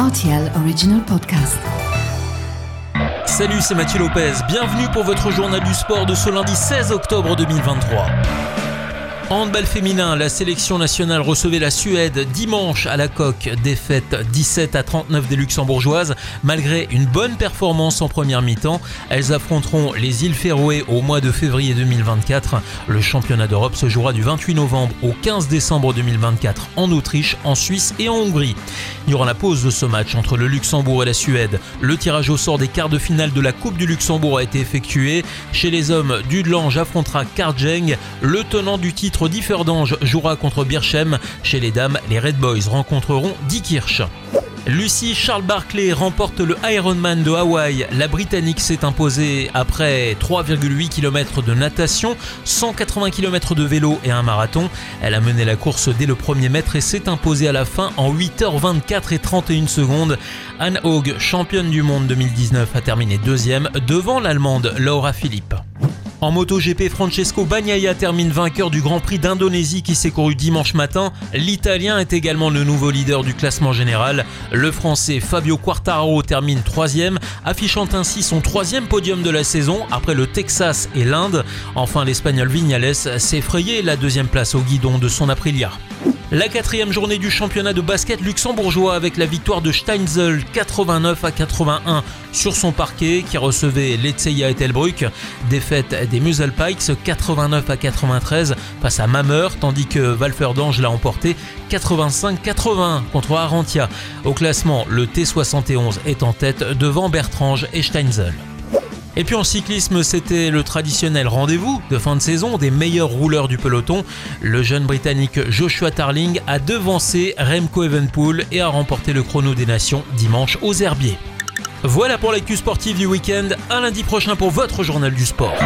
RTL Original Podcast. Salut, c'est Mathieu Lopez. Bienvenue pour votre journal du sport de ce lundi 16 octobre 2023. Handball féminin, la sélection nationale recevait la Suède dimanche à la coque. Défaite 17 à 39 des Luxembourgeoises. Malgré une bonne performance en première mi-temps, elles affronteront les îles Féroé au mois de février 2024. Le championnat d'Europe se jouera du 28 novembre au 15 décembre 2024 en Autriche, en Suisse et en Hongrie. Durant la pause de ce match entre le Luxembourg et la Suède, le tirage au sort des quarts de finale de la Coupe du Luxembourg a été effectué. Chez les hommes, Dudelange affrontera Karjeng, le tenant du titre Differdange jouera contre Birchem. Chez les dames, les Red Boys rencontreront Diekirch. Lucie Charles Barclay remporte le Ironman de Hawaï. La Britannique s'est imposée après 3,8 km de natation, 180 km de vélo et un marathon. Elle a mené la course dès le premier mètre et s'est imposée à la fin en 8h24 et 31 secondes. Anne Haug, championne du monde 2019, a terminé deuxième devant l'Allemande Laura Philippe. En MotoGP, Francesco Bagnaia termine vainqueur du Grand Prix d'Indonésie qui s'est couru dimanche matin. L'Italien est également le nouveau leader du classement général. Le Français Fabio Quartararo termine troisième, affichant ainsi son troisième podium de la saison après le Texas et l'Inde. Enfin, l'Espagnol Vignales s'est frayé la deuxième place au guidon de son Aprilia. La quatrième journée du championnat de basket luxembourgeois avec la victoire de Steinzel 89 à 81 sur son parquet qui recevait Letzeia et Telbruck. Défaite des Musel Pikes 89 à 93 face à Mammer tandis que Valferdange l'a emporté 85-80 contre Arantia. Au classement, le T71 est en tête devant Bertrange et Steinzel. Et puis en cyclisme, c'était le traditionnel rendez-vous de fin de saison des meilleurs rouleurs du peloton. Le jeune britannique Joshua Tarling a devancé Remco Evenpool et a remporté le chrono des nations dimanche aux Herbiers. Voilà pour l'actu sportive du week-end. À lundi prochain pour votre journal du sport.